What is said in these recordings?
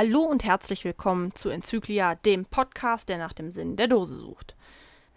Hallo und herzlich willkommen zu Enzyklia, dem Podcast, der nach dem Sinn der Dose sucht.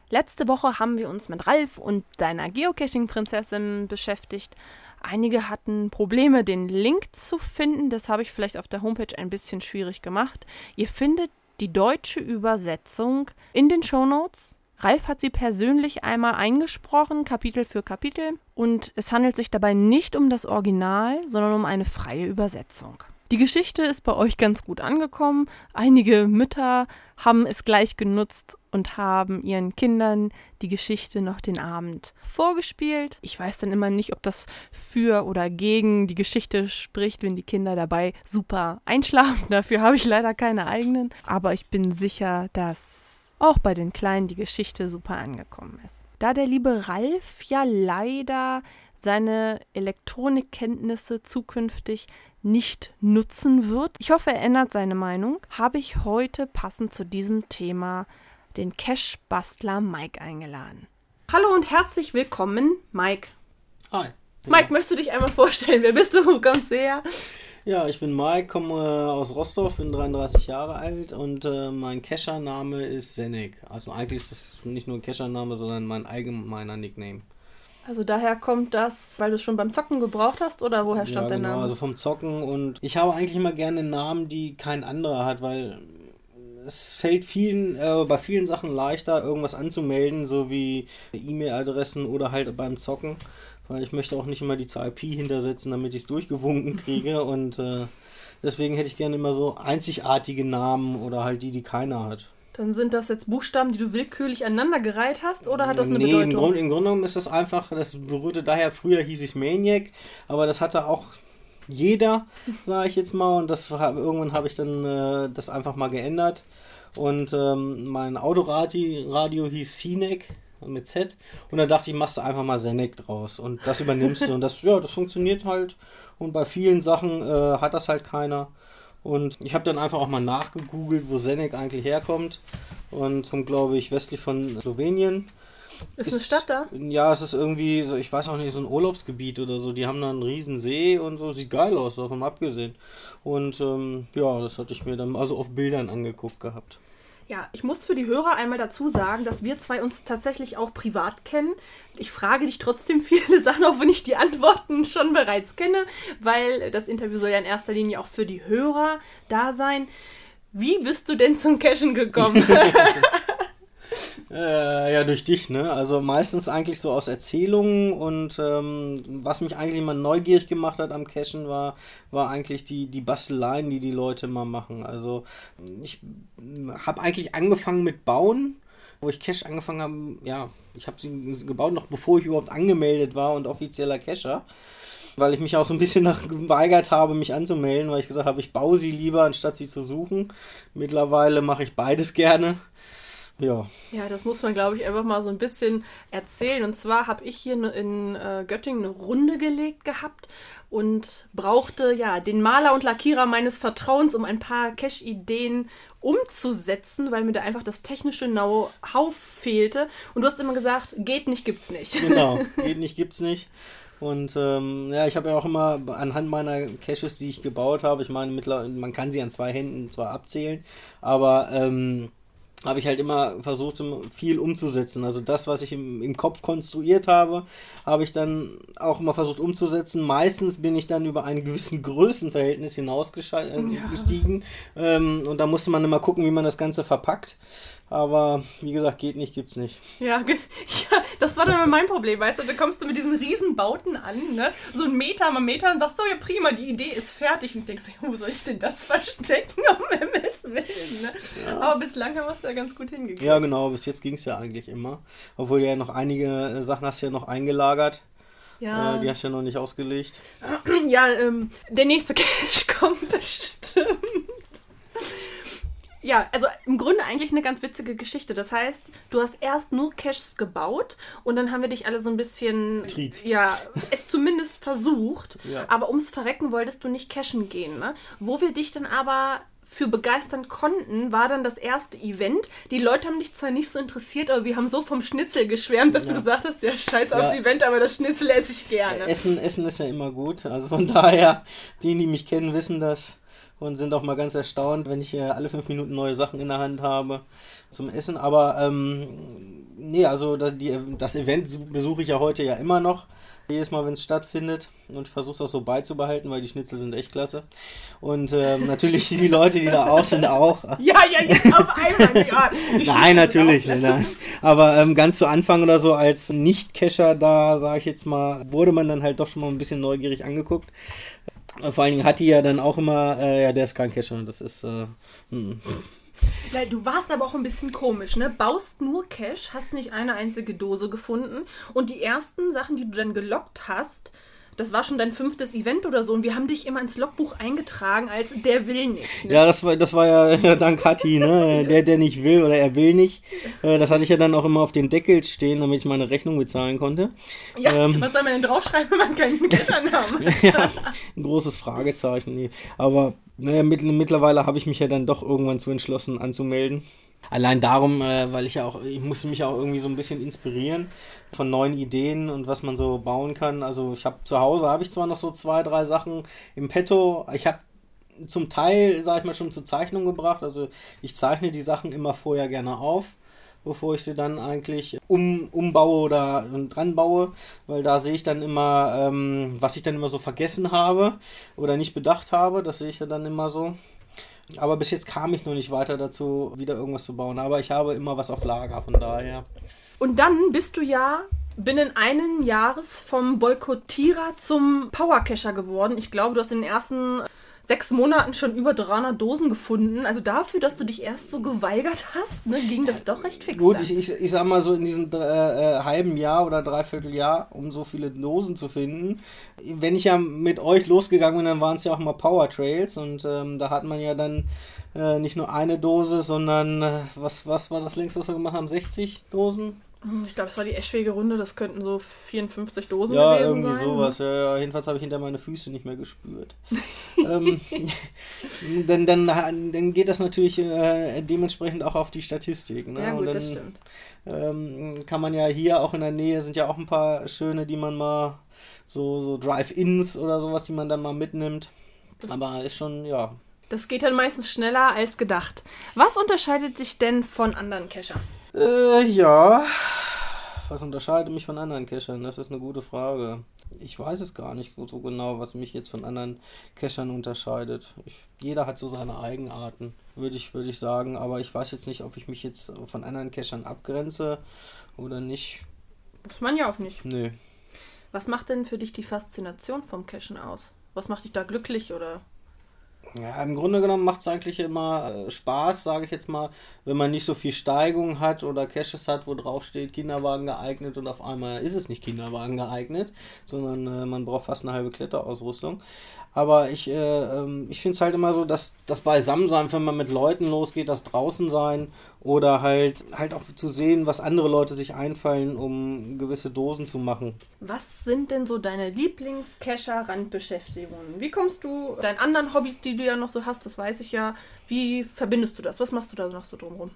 Letzte Woche haben wir uns mit Ralf und seiner Geocaching-Prinzessin beschäftigt. Einige hatten Probleme, den Link zu finden. Das habe ich vielleicht auf der Homepage ein bisschen schwierig gemacht. Ihr findet die deutsche Übersetzung in den Show Notes. Ralf hat sie persönlich einmal eingesprochen, Kapitel für Kapitel, und es handelt sich dabei nicht um das Original, sondern um eine freie Übersetzung. Die Geschichte ist bei euch ganz gut angekommen. Einige Mütter haben es gleich genutzt und haben ihren Kindern die Geschichte noch den Abend vorgespielt. Ich weiß dann immer nicht, ob das für oder gegen die Geschichte spricht, wenn die Kinder dabei super einschlafen. Dafür habe ich leider keine eigenen. Aber ich bin sicher, dass auch bei den Kleinen die Geschichte super angekommen ist. Da der liebe Ralf ja leider seine Elektronikkenntnisse zukünftig nicht nutzen wird. Ich hoffe, er ändert seine Meinung. Habe ich heute passend zu diesem Thema den Cash-Bastler Mike eingeladen. Hallo und herzlich willkommen, Mike. Hi. Mike, möchtest du dich einmal vorstellen? Wer bist du? Wo kommst du her? Ja, ich bin Mike, komme äh, aus Rostock, bin 33 Jahre alt und äh, mein Kescher-Name ist Senek. Also eigentlich ist das nicht nur ein Kescher-Name, sondern mein allgemeiner Nickname. Also daher kommt das, weil du es schon beim Zocken gebraucht hast oder woher stammt ja, genau, der Name? Also vom Zocken und ich habe eigentlich immer gerne Namen, die kein anderer hat, weil es fällt vielen, äh, bei vielen Sachen leichter, irgendwas anzumelden, so wie E-Mail-Adressen oder halt beim Zocken. Weil ich möchte auch nicht immer die ZIP hintersetzen, damit ich es durchgewunken kriege. und äh, deswegen hätte ich gerne immer so einzigartige Namen oder halt die, die keiner hat. Dann sind das jetzt Buchstaben, die du willkürlich aneinandergereiht hast, oder hat das eine nee, Bedeutung? Im, Grund, im Grunde genommen ist das einfach, das berührte daher, früher hieß ich Maniac, aber das hatte auch jeder, sage ich jetzt mal, und das irgendwann habe ich dann äh, das einfach mal geändert. Und ähm, mein Autoradio Radio hieß Cinec mit Z. Und dann dachte ich, machst du einfach mal Senec draus. Und das übernimmst du. Und das, ja, das funktioniert halt. Und bei vielen Sachen äh, hat das halt keiner. Und ich habe dann einfach auch mal nachgegoogelt, wo Senec eigentlich herkommt. Und kommt, glaube ich, westlich von Slowenien. Ist, ist eine Stadt da? Ja, es ist irgendwie, so, ich weiß auch nicht, so ein Urlaubsgebiet oder so. Die haben da einen riesen See und so. Sieht geil aus, davon abgesehen. Und ähm, ja, das hatte ich mir dann also auf Bildern angeguckt gehabt. Ja, ich muss für die Hörer einmal dazu sagen, dass wir zwei uns tatsächlich auch privat kennen. Ich frage dich trotzdem viele Sachen, auch wenn ich die Antworten schon bereits kenne, weil das Interview soll ja in erster Linie auch für die Hörer da sein. Wie bist du denn zum Cashen gekommen? Äh, ja, durch dich, ne? Also meistens eigentlich so aus Erzählungen und ähm, was mich eigentlich immer neugierig gemacht hat am Cashen war, war eigentlich die, die Basteleien, die die Leute immer machen. Also ich habe eigentlich angefangen mit Bauen, wo ich Cash angefangen habe, ja, ich habe sie gebaut, noch bevor ich überhaupt angemeldet war und offizieller Cacher weil ich mich auch so ein bisschen nach geweigert habe, mich anzumelden, weil ich gesagt habe, ich baue sie lieber, anstatt sie zu suchen. Mittlerweile mache ich beides gerne. Ja. Ja, das muss man, glaube ich, einfach mal so ein bisschen erzählen. Und zwar habe ich hier in äh, Göttingen eine Runde gelegt gehabt und brauchte ja den Maler und Lackierer meines Vertrauens, um ein paar Cash-Ideen umzusetzen, weil mir da einfach das technische Know-how fehlte. Und du hast immer gesagt, geht nicht, gibt's nicht. Genau, geht nicht, gibt's nicht. Und ähm, ja, ich habe ja auch immer anhand meiner Caches, die ich gebaut habe, ich meine, man kann sie an zwei Händen zwar abzählen, aber ähm, habe ich halt immer versucht, viel umzusetzen. Also das, was ich im, im Kopf konstruiert habe, habe ich dann auch immer versucht umzusetzen. Meistens bin ich dann über einen gewissen Größenverhältnis hinausgestiegen. Ja. Ähm, und da musste man immer gucken, wie man das Ganze verpackt. Aber wie gesagt, geht nicht, gibt's nicht. Ja, ja das war dann mein Problem, weißt du? Da kommst du mit diesen Riesenbauten an, ne? So ein Meter mal Meter und sagst so, ja prima, die Idee ist fertig. Und denkst, wo soll ich denn das verstecken, um Himmels Willen, ne? Ja. Aber bislang haben wir es da ganz gut hingekriegt. Ja, genau, bis jetzt ging es ja eigentlich immer. Obwohl du ja noch einige äh, Sachen hast ja noch eingelagert. Ja. Äh, die hast du ja noch nicht ausgelegt. Ja, ähm, der nächste Cash kommt bestimmt. Ja, also im Grunde eigentlich eine ganz witzige Geschichte. Das heißt, du hast erst nur Caches gebaut und dann haben wir dich alle so ein bisschen. Triezt. Ja, es zumindest versucht. Ja. Aber ums Verrecken wolltest du nicht cashen gehen. Ne? Wo wir dich dann aber für begeistern konnten, war dann das erste Event. Die Leute haben dich zwar nicht so interessiert, aber wir haben so vom Schnitzel geschwärmt, dass ja. du gesagt hast, der Scheiß ja. aufs Event, aber das Schnitzel esse ich gerne. Essen, Essen ist ja immer gut. Also von daher, die, die mich kennen, wissen das. und sind auch mal ganz erstaunt, wenn ich äh, alle fünf Minuten neue Sachen in der Hand habe zum Essen. Aber ähm, nee, also das, die, das Event besuche ich ja heute ja immer noch jedes Mal, wenn es stattfindet und ich versuche es auch so beizubehalten, weil die Schnitzel sind echt klasse. Und ähm, natürlich die Leute, die da auch sind, auch. Ja, ja, jetzt auf einmal. Ja, nein, natürlich. Nein. Aber ähm, ganz zu Anfang oder so als Nicht-Cacher da, sage ich jetzt mal, wurde man dann halt doch schon mal ein bisschen neugierig angeguckt. Vor allen Dingen hat die ja dann auch immer, äh, ja, der ist kein Cacher, das ist. Äh, hm. Du warst aber auch ein bisschen komisch, ne? Baust nur Cash, hast nicht eine einzige Dose gefunden und die ersten Sachen, die du dann gelockt hast, das war schon dein fünftes Event oder so und wir haben dich immer ins Logbuch eingetragen als der will nicht. Ne? Ja, das war, das war ja dank Hatti, ne? Der, der nicht will oder er will nicht. Äh, das hatte ich ja dann auch immer auf den Deckel stehen, damit ich meine Rechnung bezahlen konnte. Ja, ähm, was soll man denn draufschreiben, wenn man keinen hat? ja, ein großes Fragezeichen. Nee. Aber naja, mittlerweile habe ich mich ja dann doch irgendwann zu entschlossen anzumelden. Allein darum, äh, weil ich ja auch, ich musste mich auch irgendwie so ein bisschen inspirieren von neuen Ideen und was man so bauen kann. Also ich habe zu Hause, habe ich zwar noch so zwei, drei Sachen im Petto. Ich habe zum Teil, sage ich mal, schon zur Zeichnung gebracht. Also ich zeichne die Sachen immer vorher gerne auf bevor ich sie dann eigentlich um, umbaue oder dran baue, weil da sehe ich dann immer, ähm, was ich dann immer so vergessen habe oder nicht bedacht habe, das sehe ich ja dann immer so. Aber bis jetzt kam ich noch nicht weiter dazu, wieder irgendwas zu bauen. Aber ich habe immer was auf Lager, von daher. Und dann bist du ja binnen einen Jahres vom Boykottierer zum Powercacher geworden. Ich glaube, du hast in den ersten sechs Monaten schon über 300 Dosen gefunden. Also dafür, dass du dich erst so geweigert hast, ne, ging das doch recht fix. Gut, ich, ich, ich sag mal so in diesem äh, äh, halben Jahr oder dreiviertel Jahr, um so viele Dosen zu finden. Wenn ich ja mit euch losgegangen bin, dann waren es ja auch mal Power Trails und ähm, da hat man ja dann äh, nicht nur eine Dose, sondern äh, was, was war das längste, was wir gemacht haben? 60 Dosen? Hm, ich glaube, es war die Eschwege-Runde, das könnten so 54 Dosen ja, gewesen sein. Ja, irgendwie sowas. Ja, ja, jedenfalls habe ich hinter meine Füße nicht mehr gespürt. ähm, dann, dann, dann geht das natürlich äh, dementsprechend auch auf die Statistik. Ne? Ja, gut, dann, das stimmt. Ähm, kann man ja hier auch in der Nähe, sind ja auch ein paar schöne, die man mal, so, so Drive-Ins oder sowas, die man dann mal mitnimmt. Das Aber ist schon, ja. Das geht dann meistens schneller als gedacht. Was unterscheidet dich denn von anderen Cachern? Äh, ja. Was unterscheidet mich von anderen Cachern? Das ist eine gute Frage. Ich weiß es gar nicht so genau, was mich jetzt von anderen Cachern unterscheidet. Ich, jeder hat so seine Eigenarten, würde ich, würd ich sagen. Aber ich weiß jetzt nicht, ob ich mich jetzt von anderen Cachern abgrenze oder nicht. Muss man ja auch nicht. Nö. Was macht denn für dich die Faszination vom Cachen aus? Was macht dich da glücklich oder ja, im Grunde genommen macht es eigentlich immer äh, Spaß, sage ich jetzt mal, wenn man nicht so viel Steigung hat oder Caches hat, wo drauf steht Kinderwagen geeignet und auf einmal ist es nicht Kinderwagen geeignet, sondern äh, man braucht fast eine halbe Kletterausrüstung. Aber ich, äh, ähm, ich finde es halt immer so, dass das Beisammensein, wenn man mit Leuten losgeht, das draußen sein oder halt, halt auch zu sehen, was andere Leute sich einfallen, um gewisse Dosen zu machen. Was sind denn so deine Lieblings-Cacher-Randbeschäftigungen? Wie kommst du deinen anderen Hobbys, die du ja noch so hast, das weiß ich ja, wie verbindest du das? Was machst du da noch so drumherum?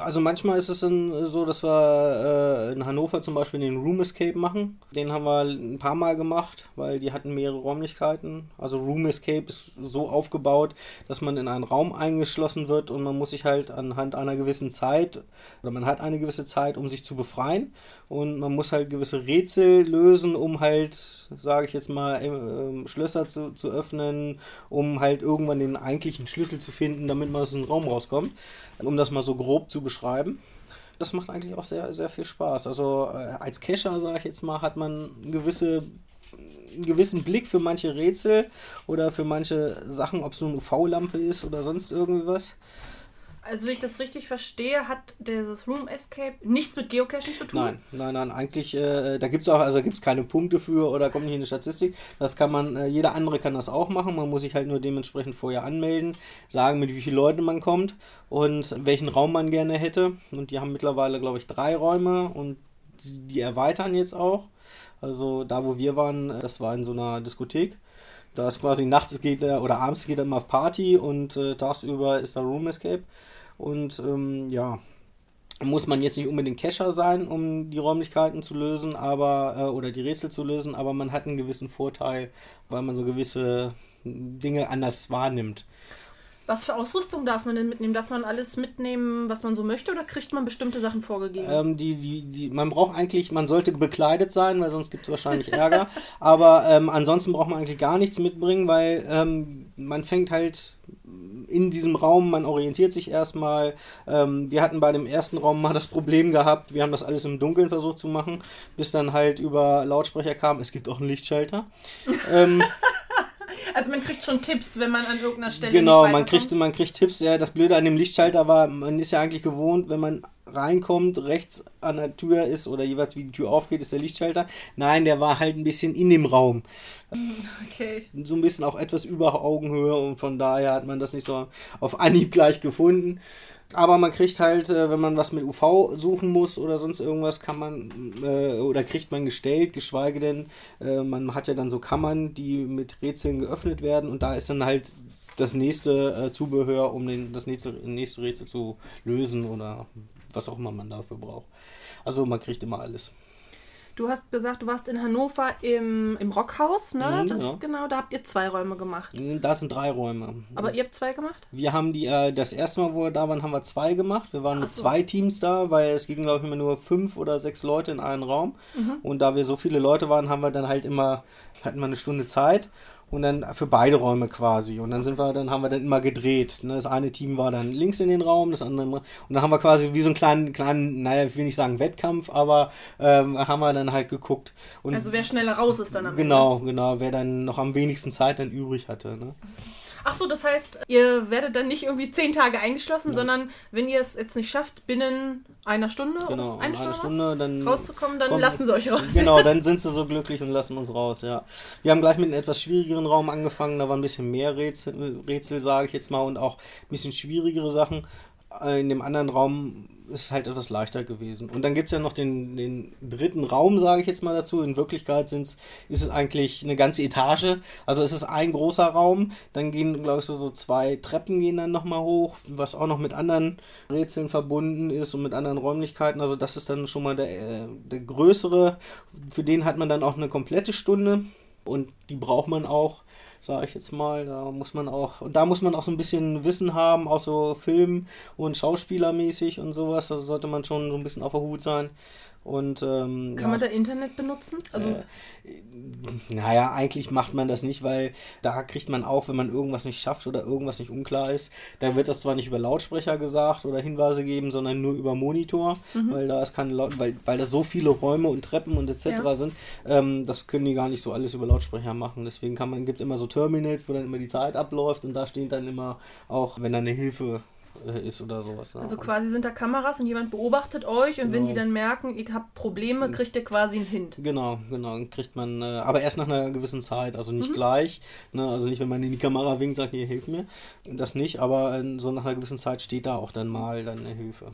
Also manchmal ist es in, so, dass wir äh, in Hannover zum Beispiel den Room Escape machen. Den haben wir ein paar Mal gemacht, weil die hatten mehrere Räumlichkeiten. Also Room Escape ist so aufgebaut, dass man in einen Raum eingeschlossen wird und man muss sich halt anhand einer gewissen Zeit oder man hat eine gewisse Zeit, um sich zu befreien und man muss halt gewisse Rätsel lösen, um halt, sage ich jetzt mal, äh, Schlösser zu, zu öffnen, um halt irgendwann den eigentlichen Schlüssel zu finden, damit man aus dem Raum rauskommt um das mal so grob zu beschreiben. Das macht eigentlich auch sehr, sehr viel Spaß. Also äh, als Cacher, sage ich jetzt mal, hat man gewisse einen gewissen Blick für manche Rätsel oder für manche Sachen, ob es nur eine UV-Lampe ist oder sonst irgendwie was. Also, wenn ich das richtig verstehe, hat dieses Room Escape nichts mit Geocaching zu tun? Nein, nein, nein. Eigentlich, äh, da gibt es auch, also gibt keine Punkte für oder kommt nicht in die Statistik. Das kann man, äh, jeder andere kann das auch machen. Man muss sich halt nur dementsprechend vorher anmelden, sagen, mit wie vielen Leuten man kommt und welchen Raum man gerne hätte. Und die haben mittlerweile, glaube ich, drei Räume und die erweitern jetzt auch. Also, da wo wir waren, das war in so einer Diskothek. Da ist quasi nachts geht er oder abends geht er mal auf Party und äh, tagsüber ist da Room Escape. Und ähm, ja, muss man jetzt nicht unbedingt Cacher sein, um die Räumlichkeiten zu lösen, aber äh, oder die Rätsel zu lösen, aber man hat einen gewissen Vorteil, weil man so gewisse Dinge anders wahrnimmt. Was für Ausrüstung darf man denn mitnehmen? Darf man alles mitnehmen, was man so möchte, oder kriegt man bestimmte Sachen vorgegeben? Ähm, die, die, die, man braucht eigentlich, man sollte bekleidet sein, weil sonst gibt es wahrscheinlich Ärger. Aber ähm, ansonsten braucht man eigentlich gar nichts mitbringen, weil ähm, man fängt halt in diesem Raum, man orientiert sich erstmal. Ähm, wir hatten bei dem ersten Raum mal das Problem gehabt, wir haben das alles im Dunkeln versucht zu machen, bis dann halt über Lautsprecher kam, es gibt auch einen Lichtschalter. ähm, also man kriegt schon Tipps, wenn man an irgendeiner Stelle Genau, man kriegt, man kriegt Tipps. Ja, das Blöde an dem Lichtschalter war, man ist ja eigentlich gewohnt, wenn man reinkommt, rechts an der Tür ist oder jeweils wie die Tür aufgeht, ist der Lichtschalter. Nein, der war halt ein bisschen in dem Raum. Okay. So ein bisschen auch etwas über Augenhöhe und von daher hat man das nicht so auf Anhieb gleich gefunden. Aber man kriegt halt, äh, wenn man was mit UV suchen muss oder sonst irgendwas, kann man äh, oder kriegt man gestellt, geschweige denn, äh, man hat ja dann so Kammern, die mit Rätseln geöffnet werden und da ist dann halt das nächste Zubehör, um das nächste, nächste Rätsel zu lösen oder was auch immer man dafür braucht. Also man kriegt immer alles. Du hast gesagt, du warst in Hannover im, im Rockhaus, ne? Mhm, das ja. genau, da habt ihr zwei Räume gemacht. Mhm, da sind drei Räume. Aber ihr habt zwei gemacht? Wir haben die, äh, das erste Mal, wo wir da waren, haben wir zwei gemacht. Wir waren Ach mit so. zwei Teams da, weil es ging, glaube ich, immer nur fünf oder sechs Leute in einen Raum. Mhm. Und da wir so viele Leute waren, haben wir dann halt immer, hatten wir eine Stunde Zeit und dann für beide Räume quasi. Und dann sind wir, dann haben wir dann immer gedreht. Ne? Das eine Team war dann links in den Raum, das andere und dann haben wir quasi wie so einen kleinen, kleinen, naja, ich will nicht sagen Wettkampf, aber ähm, haben wir dann halt geguckt. Und also wer schneller raus ist dann am Genau, Ende. genau, wer dann noch am wenigsten Zeit dann übrig hatte. Ne? Ach so, das heißt, ihr werdet dann nicht irgendwie zehn Tage eingeschlossen, ja. sondern wenn ihr es jetzt nicht schafft, binnen einer Stunde, genau, eine, Stunde, Stunde dann rauszukommen, dann kommt, lassen sie euch raus. Genau, dann sind sie so glücklich und lassen uns raus, ja. Wir haben gleich mit einem etwas schwierigeren Raum angefangen, da war ein bisschen mehr Rätsel, Rätsel sage ich jetzt mal, und auch ein bisschen schwierigere Sachen. In dem anderen Raum ist es halt etwas leichter gewesen. Und dann gibt es ja noch den, den dritten Raum, sage ich jetzt mal dazu. In Wirklichkeit sind's, ist es eigentlich eine ganze Etage. Also es ist ein großer Raum. Dann gehen, glaube ich, so, so zwei Treppen gehen dann nochmal hoch, was auch noch mit anderen Rätseln verbunden ist und mit anderen Räumlichkeiten. Also das ist dann schon mal der, äh, der größere. Für den hat man dann auch eine komplette Stunde. Und die braucht man auch sage ich jetzt mal. Da muss man auch, und da muss man auch so ein bisschen Wissen haben, auch so Film- und Schauspielermäßig und sowas. Da sollte man schon so ein bisschen auf der Hut sein. Und, ähm, Kann ja, man da Internet benutzen? Also äh, naja, eigentlich macht man das nicht, weil da kriegt man auch, wenn man irgendwas nicht schafft oder irgendwas nicht unklar ist, da wird das zwar nicht über Lautsprecher gesagt oder Hinweise geben, sondern nur über Monitor, mhm. weil da ist keine Laut weil, weil da so viele Räume und Treppen und etc. Ja. sind, ähm, das können die gar nicht so alles über Lautsprecher machen. Deswegen kann man, gibt immer so Terminals, wo dann immer die Zeit abläuft und da steht dann immer auch, wenn da eine Hilfe ist oder sowas. Ne? Also quasi sind da Kameras und jemand beobachtet euch und genau. wenn die dann merken, ihr habt Probleme, kriegt ihr quasi einen Hint. Genau, genau, kriegt man, äh, aber erst nach einer gewissen Zeit, also nicht mhm. gleich, ne? also nicht, wenn man in die Kamera winkt, sagt, hier, hilf mir, das nicht, aber äh, so nach einer gewissen Zeit steht da auch dann mal dann eine Hilfe.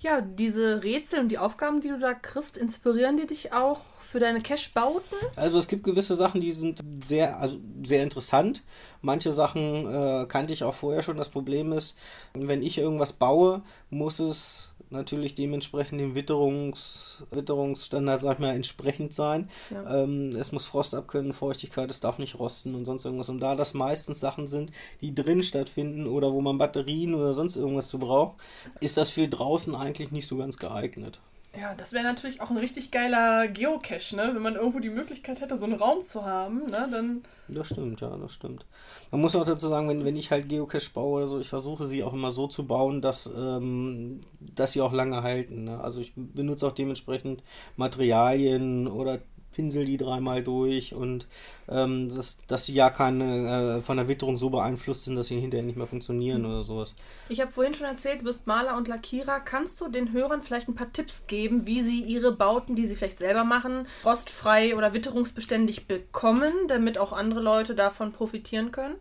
Ja, diese Rätsel und die Aufgaben, die du da kriegst, inspirieren die dich auch für deine Cache-Bauten? Also es gibt gewisse Sachen, die sind sehr, also sehr interessant. Manche Sachen äh, kannte ich auch vorher schon. Das Problem ist, wenn ich irgendwas baue, muss es natürlich dementsprechend dem Witterungs, Witterungsstandard, sag ich mal, entsprechend sein. Ja. Ähm, es muss Frost abkönnen, Feuchtigkeit, es darf nicht rosten und sonst irgendwas. Und da das meistens Sachen sind, die drin stattfinden oder wo man Batterien oder sonst irgendwas zu braucht, ist das für draußen eigentlich nicht so ganz geeignet. Ja, das wäre natürlich auch ein richtig geiler Geocache, ne? Wenn man irgendwo die Möglichkeit hätte, so einen Raum zu haben, ne? Dann. Das stimmt, ja, das stimmt. Man muss auch dazu sagen, wenn, wenn ich halt Geocache baue oder so, ich versuche sie auch immer so zu bauen, dass, ähm, dass sie auch lange halten. Ne? Also ich benutze auch dementsprechend Materialien oder pinsel die dreimal durch und ähm, das, dass sie ja keine äh, von der Witterung so beeinflusst sind, dass sie hinterher nicht mehr funktionieren mhm. oder sowas. Ich habe vorhin schon erzählt, du bist Maler und Lackierer. Kannst du den Hörern vielleicht ein paar Tipps geben, wie sie ihre Bauten, die sie vielleicht selber machen, rostfrei oder witterungsbeständig bekommen, damit auch andere Leute davon profitieren können?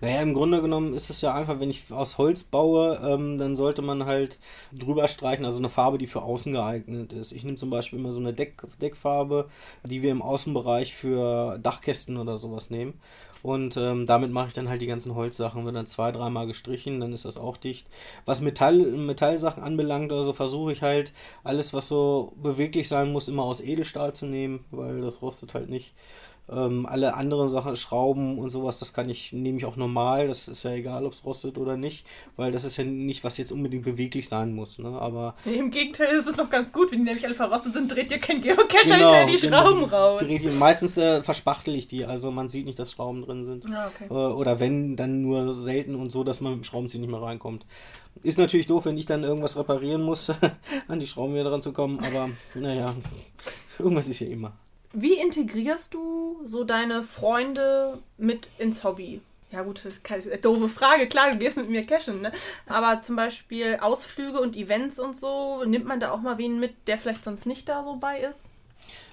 Naja, im Grunde genommen ist es ja einfach, wenn ich aus Holz baue, ähm, dann sollte man halt drüber streichen, also eine Farbe, die für außen geeignet ist. Ich nehme zum Beispiel immer so eine Deck, Deckfarbe, die wir im Außenbereich für Dachkästen oder sowas nehmen. Und ähm, damit mache ich dann halt die ganzen Holzsachen. Wird dann zwei, dreimal gestrichen, dann ist das auch dicht. Was Metall, Metallsachen anbelangt, also versuche ich halt alles, was so beweglich sein muss, immer aus Edelstahl zu nehmen, weil das rostet halt nicht. Ähm, alle anderen Sachen, Schrauben und sowas, das kann ich, nehme ich auch normal. Das ist ja egal, ob es rostet oder nicht, weil das ist ja nicht, was jetzt unbedingt beweglich sein muss. Ne? Aber nee, Im Gegenteil ist es noch ganz gut, wenn die nämlich alle verrostet sind, dreht ihr kein Geocacher genau, die genau, Schrauben raus. Dreht, meistens äh, verspachtel ich die, also man sieht nicht, dass Schrauben drin sind. Ah, okay. äh, oder wenn, dann nur selten und so, dass man mit dem Schraubenzieher nicht mehr reinkommt. Ist natürlich doof, wenn ich dann irgendwas reparieren muss, an die Schrauben wieder dran zu kommen, aber naja, irgendwas ist ja immer. Wie integrierst du so deine Freunde mit ins Hobby? Ja gut, keine doofe Frage, klar, du gehst mit mir cashen, ne? Aber zum Beispiel Ausflüge und Events und so, nimmt man da auch mal wen mit, der vielleicht sonst nicht da so bei ist?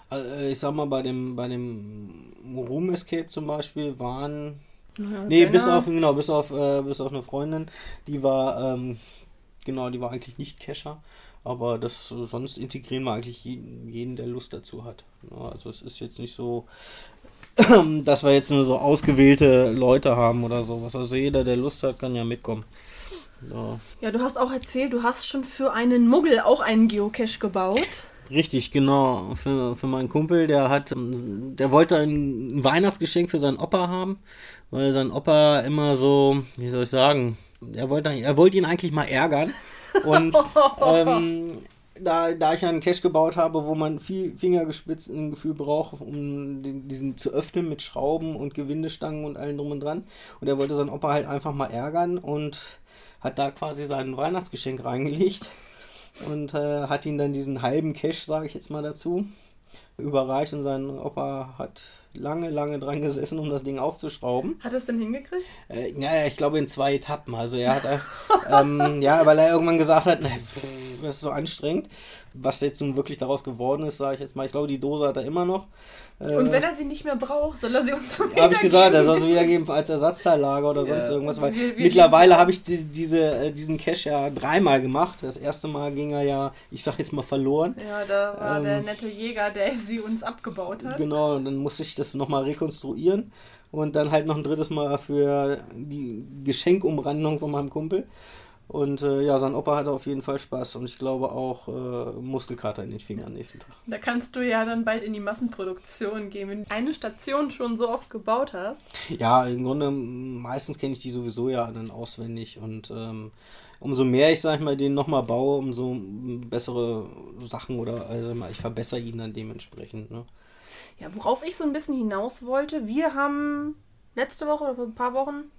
Also ich sag mal, bei dem, bei dem Room Escape zum Beispiel waren. Ja, nee, bis auf, genau, bis auf, äh, bis auf eine Freundin, die war, ähm, genau, die war eigentlich nicht Cacher. Aber das sonst integrieren wir eigentlich jeden, jeden der Lust dazu hat. Also es ist jetzt nicht so, dass wir jetzt nur so ausgewählte Leute haben oder sowas. Also jeder, der Lust hat, kann ja mitkommen. Ja. ja, du hast auch erzählt, du hast schon für einen Muggel auch einen Geocache gebaut. Richtig, genau. Für, für meinen Kumpel, der hat, der wollte ein Weihnachtsgeschenk für seinen Opa haben, weil sein Opa immer so, wie soll ich sagen, er wollte, er wollte ihn eigentlich mal ärgern. Und ähm, da, da ich einen Cache gebaut habe, wo man viel fingergespitzten Gefühl braucht, um den, diesen zu öffnen mit Schrauben und Gewindestangen und allem drum und dran. Und er wollte seinen Opa halt einfach mal ärgern und hat da quasi sein Weihnachtsgeschenk reingelegt und äh, hat ihn dann diesen halben Cache, sage ich jetzt mal dazu, überreicht und sein Opa hat lange, lange dran gesessen, um das Ding aufzuschrauben. Hat er es denn hingekriegt? Äh, ja, ich glaube in zwei Etappen. Also er hat, äh, ähm, ja, weil er irgendwann gesagt hat, das ist so anstrengend. Was jetzt nun wirklich daraus geworden ist, sage ich jetzt mal. Ich glaube, die Dose hat er immer noch. Äh, und wenn er sie nicht mehr braucht, soll er sie uns zum Habe ich gesagt, er soll sie wiedergeben als Ersatzteillager oder sonst ja. irgendwas. Weil wir, wir mittlerweile habe ich die, diese, äh, diesen Cache ja dreimal gemacht. Das erste Mal ging er ja, ich sag jetzt mal, verloren. Ja, da war ähm, der nette Jäger, der sie uns abgebaut hat. Genau, und dann musste ich das nochmal rekonstruieren. Und dann halt noch ein drittes Mal für die Geschenkumrandung von meinem Kumpel. Und äh, ja, sein Opa hatte auf jeden Fall Spaß und ich glaube auch äh, Muskelkater in den Fingern nächsten Tag. Da kannst du ja dann bald in die Massenproduktion gehen, wenn du eine Station schon so oft gebaut hast. Ja, im Grunde meistens kenne ich die sowieso ja dann auswendig und ähm, umso mehr ich, sag ich mal, den nochmal baue, umso bessere Sachen oder also ich verbessere ihn dann dementsprechend. Ne? Ja, worauf ich so ein bisschen hinaus wollte, wir haben letzte Woche oder vor ein paar Wochen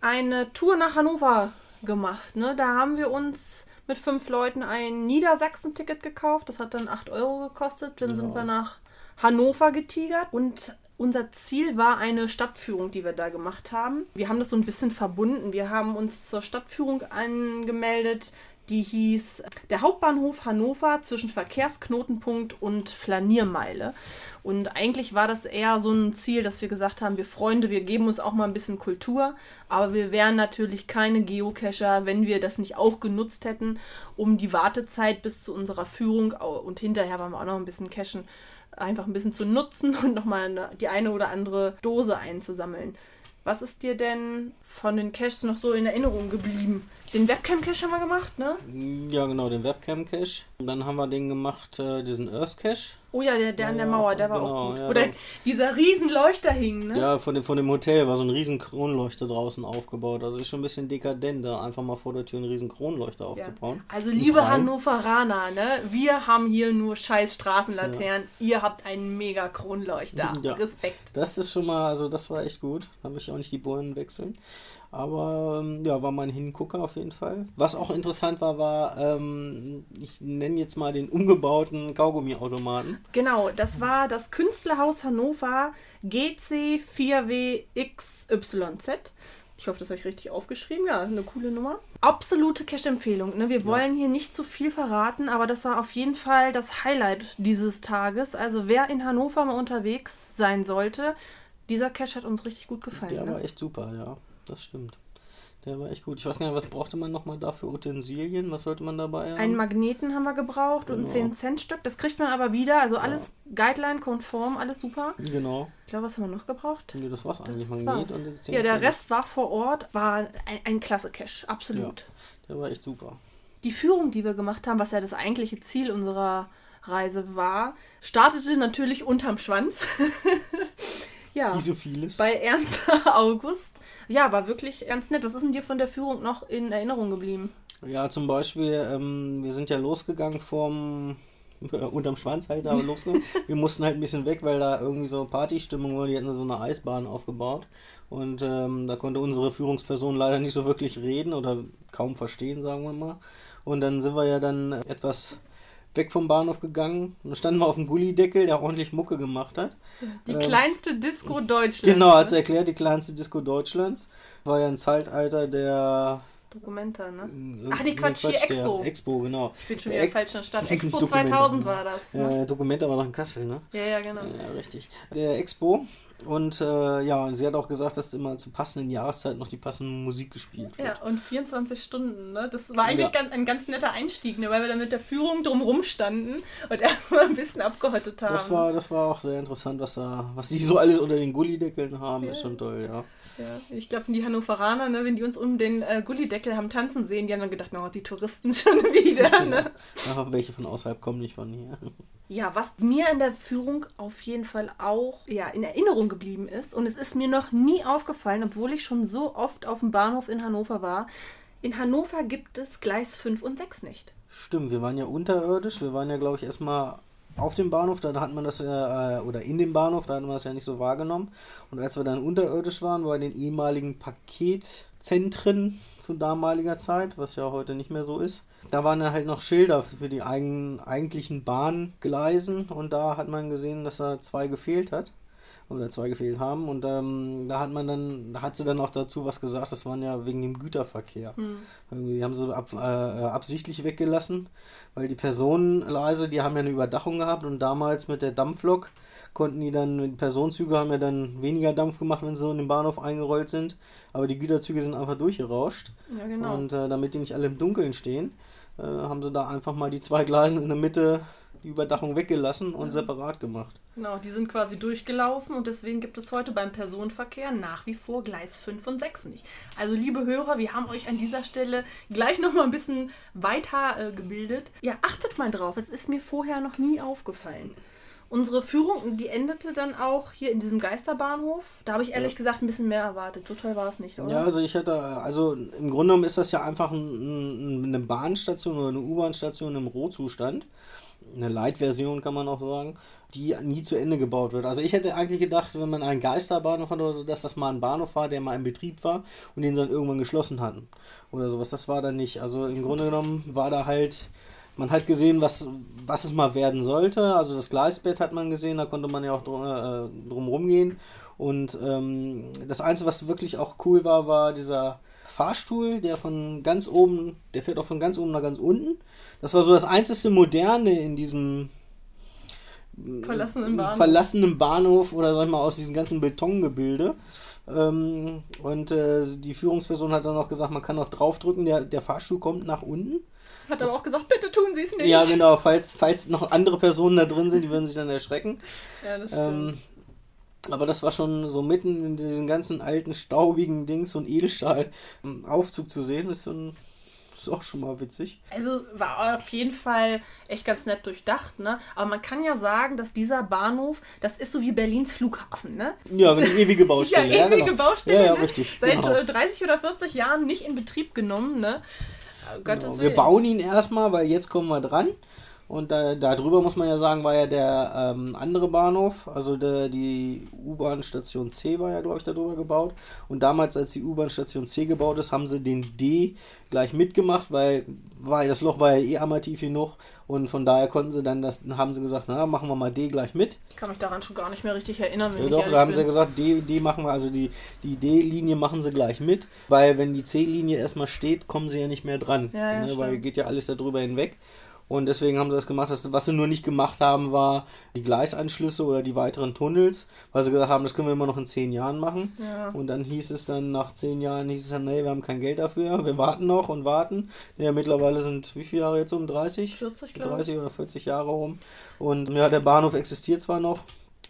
eine Tour nach Hannover gemacht. Ne? Da haben wir uns mit fünf Leuten ein Niedersachsen-Ticket gekauft. Das hat dann 8 Euro gekostet. Dann ja. sind wir nach Hannover getigert und unser Ziel war eine Stadtführung, die wir da gemacht haben. Wir haben das so ein bisschen verbunden. Wir haben uns zur Stadtführung angemeldet die hieß Der Hauptbahnhof Hannover zwischen Verkehrsknotenpunkt und Flaniermeile. Und eigentlich war das eher so ein Ziel, dass wir gesagt haben, wir Freunde, wir geben uns auch mal ein bisschen Kultur, aber wir wären natürlich keine Geocacher, wenn wir das nicht auch genutzt hätten, um die Wartezeit bis zu unserer Führung und hinterher waren wir auch noch ein bisschen cachen, einfach ein bisschen zu nutzen und nochmal die eine oder andere Dose einzusammeln. Was ist dir denn von den Caches noch so in Erinnerung geblieben? Den Webcam-Cache haben wir gemacht, ne? Ja, genau, den Webcam-Cache. Dann haben wir den gemacht, äh, diesen Earth-Cache. Oh ja, der, der an der Mauer, der war genau, auch gut. Ja, Oder dieser riesen Leuchter hing, ne? Ja, von dem, von dem Hotel war so ein riesen Kronleuchter draußen aufgebaut. Also ist schon ein bisschen dekadent, da einfach mal vor der Tür einen riesen Kronleuchter aufzubauen. Ja. Also liebe Hannoveraner, ne? Wir haben hier nur scheiß Straßenlaternen. Ja. Ihr habt einen mega Kronleuchter. Respekt. Das ist schon mal, also das war echt gut. Da habe ich auch nicht die Bohnen wechseln. Aber ähm, ja, war mal ein Hingucker auf jeden Fall. Was auch interessant war, war, ähm, ich nenne jetzt mal den umgebauten Kaugummiautomaten. Genau, das war das Künstlerhaus Hannover GC4WXYZ. Ich hoffe, das habe ich richtig aufgeschrieben. Ja, eine coole Nummer. Absolute Cash-Empfehlung. Ne? Wir wollen ja. hier nicht zu viel verraten, aber das war auf jeden Fall das Highlight dieses Tages. Also wer in Hannover mal unterwegs sein sollte, dieser Cash hat uns richtig gut gefallen. Der ne? war echt super, ja das stimmt. Der war echt gut. Ich weiß gar nicht, was brauchte man nochmal da für Utensilien? Was sollte man dabei haben? Einen Magneten haben wir gebraucht und ein Genau. 10-Cent-Stück. Das kriegt man aber wieder. Also alles Guideline-konform, alles super. Genau. Ich glaube, was haben wir noch gebraucht? Nee, das war's eigentlich. Das Magnet war's. und die Ja, der 10. Rest war vor Ort, war ein, ein klasse Cache, absolut. Der war echt super. Die Führung, die wir gemacht haben, was ja das eigentliche Ziel unserer Reise war, startete natürlich unterm Schwanz. ja. Wie so vieles. Bei Ernst August. Ja, war wirklich ganz nett. Was ist denn dir von der Führung noch in Erinnerung geblieben? Ja, zum Beispiel, ähm, wir sind ja losgegangen vom unterm Schwanz halt da losgegangen. wir mussten halt ein bisschen weg, weil da irgendwie so Partystimmung war. Die hatten so eine Eisbahn aufgebaut. Und ähm, da konnte unsere Führungsperson leider nicht so wirklich reden oder kaum verstehen, sagen wir mal. Und dann sind wir ja dann etwas weg vom Bahnhof gegangen. Und dann standen wir auf dem Gullideckel, der ordentlich Mucke gemacht hat. Die Ähm, kleinste Disco Deutschlands. Genau, ne? erklärt, die kleinste Disco Deutschlands. War ja ein Zeitalter der Dokumenta, ne? Äh, Ach, nee, Quatsch, hier der Expo. Expo, genau. Ich bin schon Der wieder falsch in der Stadt. Expo Dokumenta. 2000 war das. Ne? Ja, Dokumente war noch in Kassel, ne? Ja, ja, genau. Ja, richtig. Der Expo. Und äh, ja, und sie hat auch gesagt, dass immer zur passenden Jahreszeit noch die passende Musik gespielt wird. Ja, und 24 Stunden, ne? Das war eigentlich Ja. ganz, ein ganz netter Einstieg, ne? Weil wir dann mit der Führung drumrum standen und erstmal ein bisschen abgehottet haben. Das war, das war auch sehr interessant, was da, was die so alles unter den Gullideckeln haben, Ja. ist schon toll, ja. Ja, ich glaube, die Hannoveraner, ne, wenn die uns um den äh, Gullideckel haben tanzen sehen, die haben dann gedacht, na, die Touristen schon wieder, ne? Ja, welche von außerhalb kommen nicht von hier. Ja, was mir in der Führung auf jeden Fall auch ja, in Erinnerung geblieben ist, und es ist mir noch nie aufgefallen, obwohl ich schon so oft auf dem Bahnhof in Hannover war, in Hannover gibt es Gleis 5 und 6 nicht. Stimmt, wir waren ja unterirdisch. Wir waren ja, glaube ich, erstmal auf dem Bahnhof, da hat man das äh, oder in dem Bahnhof, da hat man das ja nicht so wahrgenommen. Und als wir dann unterirdisch waren, bei den ehemaligen Paketzentren zu damaliger Zeit, was ja heute nicht mehr so ist, da waren ja halt noch Schilder für die eigen, eigentlichen Bahngleisen und da hat man gesehen, dass da zwei gefehlt hat. Oder zwei gefehlt haben. Und ähm, da hat man dann, da hat sie dann auch dazu was gesagt, das waren ja wegen dem Güterverkehr. Irgendwie haben sie ab, äh, absichtlich weggelassen, weil die Personengleise, die haben ja eine Überdachung gehabt und damals mit der Dampflok konnten die dann, die Personenzüge haben ja dann weniger Dampf gemacht, wenn sie so in den Bahnhof eingerollt sind, aber die Güterzüge sind einfach durchgerauscht Ja, genau. und äh, damit die nicht alle im Dunkeln stehen, äh, haben sie da einfach mal die zwei Gleisen in der Mitte die Überdachung weggelassen und separat gemacht. Genau, die sind quasi durchgelaufen und deswegen gibt es heute beim Personenverkehr nach wie vor Gleis 5 und 6 nicht. Also liebe Hörer, wir haben euch an dieser Stelle gleich nochmal ein bisschen weiter äh, gebildet. Ja, achtet mal drauf, es ist mir vorher noch nie aufgefallen. Unsere Führung, die endete dann auch hier in diesem Geisterbahnhof. Da habe ich ehrlich Ja. gesagt ein bisschen mehr erwartet. So toll war es nicht, oder? Ja, also ich hatte, also im Grunde genommen ist das ja einfach ein, ein, eine Bahnstation oder eine U-Bahn-Station im Rohzustand. Eine Light-Version kann man auch sagen, die nie zu Ende gebaut wird. Also ich hätte eigentlich gedacht, wenn man einen Geisterbahnhof hat oder so, dass das mal ein Bahnhof war, der mal in Betrieb war und den sie dann irgendwann geschlossen hatten. Oder sowas. Das war da nicht. Also im Grunde genommen war da halt, man hat gesehen, was, was es mal werden sollte. Also das Gleisbett hat man gesehen, da konnte man ja auch drum, äh, drum rumgehen. Und ähm, das Einzige, was wirklich auch cool war, war dieser Fahrstuhl, der von ganz oben, der fährt auch von ganz oben nach ganz unten. Das war so das einzige Moderne in diesem Verlassenen Bahnhof. verlassenen Bahnhof oder sag ich mal aus diesem ganzen Betongebilde. Ähm, und äh, die Führungsperson hat dann auch gesagt, man kann auch draufdrücken, der, der Fahrstuhl kommt nach unten. Hat aber auch gesagt, bitte tun Sie es nicht. Ja, genau, falls, falls noch andere Personen da drin sind, die würden sich dann erschrecken. Ja, das stimmt. Ähm, aber das war schon so mitten in diesen ganzen alten, staubigen Dings, so ein Edelstahl-Aufzug zu sehen, ist, schon, ist auch schon mal witzig. Also war auf jeden Fall echt ganz nett durchdacht, ne? Aber man kann ja sagen, dass dieser Bahnhof, das ist so wie Berlins Flughafen, ne? Ja, eine ewige Baustelle. ja, ewige genau. Baustelle, Ja, ja, ne? richtig. Seit genau. äh, 30 oder 40 Jahren nicht in Betrieb genommen, ne? Oh, Genau. Wir bauen ihn erstmal, weil jetzt kommen wir dran. Und da, drüber muss man ja sagen, war ja der ähm, andere Bahnhof, also der, die U-Bahn-Station C war ja, glaube ich, da drüber gebaut. Und damals, als die U-Bahn-Station C gebaut ist, haben sie den D gleich mitgemacht, weil, weil das Loch war ja eh einmal tief genug. Und von daher konnten sie dann das, haben sie gesagt, na, machen wir mal D gleich mit. Ich kann mich daran schon gar nicht mehr richtig erinnern, wenn Ja, ich doch, da haben bin. sie ja gesagt, D, D machen wir, also die, die D-Linie machen sie gleich mit, weil wenn die C-Linie erstmal steht, kommen sie ja nicht mehr dran. Ja, ja, ne, weil geht ja alles darüber hinweg. Und deswegen haben sie das gemacht. Was sie nur nicht gemacht haben, war die Gleisanschlüsse oder die weiteren Tunnels, weil sie gesagt haben, das können wir immer noch in zehn Jahren machen. Ja. Und dann hieß es dann, nach zehn Jahren hieß es dann, nee, wir haben kein Geld dafür, wir warten noch und warten. Ja, mittlerweile sind wie viele Jahre jetzt um? 30? 40, glaube ich. 30 oder 40 Jahre rum. Und ja, der Bahnhof existiert zwar noch,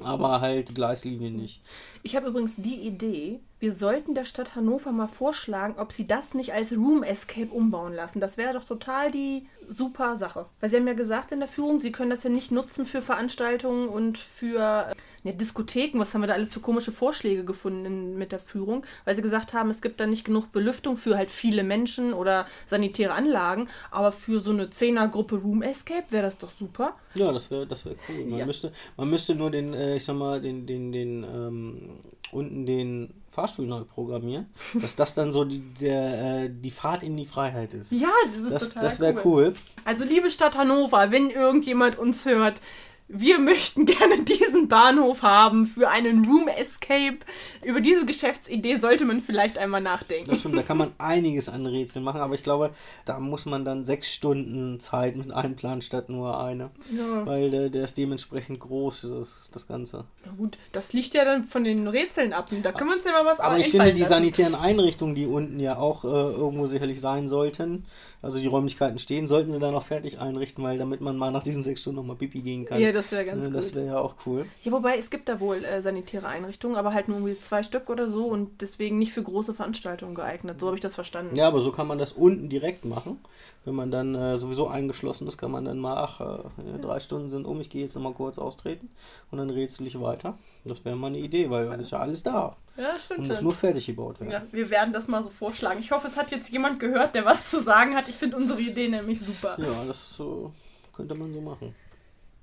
aber halt die Gleislinie nicht. Ich habe übrigens die Idee, wir sollten der Stadt Hannover mal vorschlagen, ob sie das nicht als Room Escape umbauen lassen. Das wäre doch total die super Sache. Weil sie haben ja gesagt in der Führung, sie können das ja nicht nutzen für Veranstaltungen und für äh, ja, Diskotheken. Was haben wir da alles für komische Vorschläge gefunden in, mit der Führung? Weil sie gesagt haben, es gibt da nicht genug Belüftung für halt viele Menschen oder sanitäre Anlagen. Aber für so eine Zehnergruppe Room Escape wäre das doch super. Ja, das wäre das wär cool. Man, Ja. müsste, man müsste nur den, äh, ich sag mal, den, den, den, ähm, unten den Fahrstuhl neu programmieren, dass das dann so die, der, äh, die Fahrt in die Freiheit ist. Ja, das ist Das, total das wäre cool. Also liebe Stadt Hannover, wenn irgendjemand uns hört, wir möchten gerne diesen Bahnhof haben für einen Room Escape. Über diese Geschäftsidee sollte man vielleicht einmal nachdenken. Das stimmt, da kann man einiges an Rätseln machen, aber ich glaube, da muss man dann sechs Stunden Zeit mit einplanen statt nur eine. Ja. Weil der, der ist dementsprechend groß, das, das Ganze. Na gut, das liegt ja dann von den Rätseln ab. Und da können wir uns ja mal was Aber ich finde, die lassen. sanitären Einrichtungen, die unten ja auch äh, irgendwo sicherlich sein sollten, also die Räumlichkeiten stehen, sollten sie dann auch fertig einrichten, weil damit man mal nach diesen sechs Stunden nochmal Pipi gehen kann. Ja, das wäre ganz gut. Das wäre ja auch cool. Ja, wobei es gibt da wohl äh, sanitäre Einrichtungen, aber halt nur zwei Stück oder so und deswegen nicht für große Veranstaltungen geeignet. So habe ich das verstanden. Ja, aber so kann man das unten direkt machen. Wenn man dann äh, sowieso eingeschlossen ist, kann man dann mal, ach, äh, drei Stunden sind um, ich gehe jetzt nochmal kurz austreten und dann rätsel ich weiter. Das wäre mal eine Idee, weil dann ist ja alles da Ja, stimmt. und muss nur fertig gebaut werden. Ja, wir werden das mal so vorschlagen. Ich hoffe, es hat jetzt jemand gehört, der was zu sagen hat. Ich finde unsere Idee nämlich super. Ja, das so, könnte man so machen.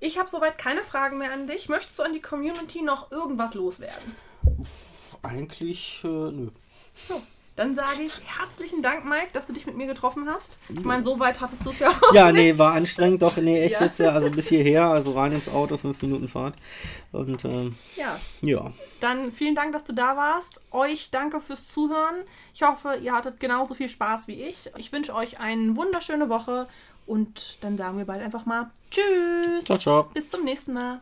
Ich habe soweit keine Fragen mehr an dich. Möchtest du an die Community noch irgendwas loswerden? Eigentlich, äh, nö. So, dann sage ich herzlichen Dank, Mike, dass du dich mit mir getroffen hast. Ich meine, so weit hattest du es ja auch Ja, nicht. nee, war anstrengend, doch, nee, echt Ja. jetzt ja, also bis hierher, also rein ins Auto, fünf Minuten Fahrt. Und ähm, Ja, ja, dann vielen Dank, dass du da warst. Euch danke fürs Zuhören. Ich hoffe, ihr hattet genauso viel Spaß wie ich. Ich wünsche euch eine wunderschöne Woche und dann sagen wir bald einfach mal Tschüss. ciao, ciao. Bis zum nächsten Mal.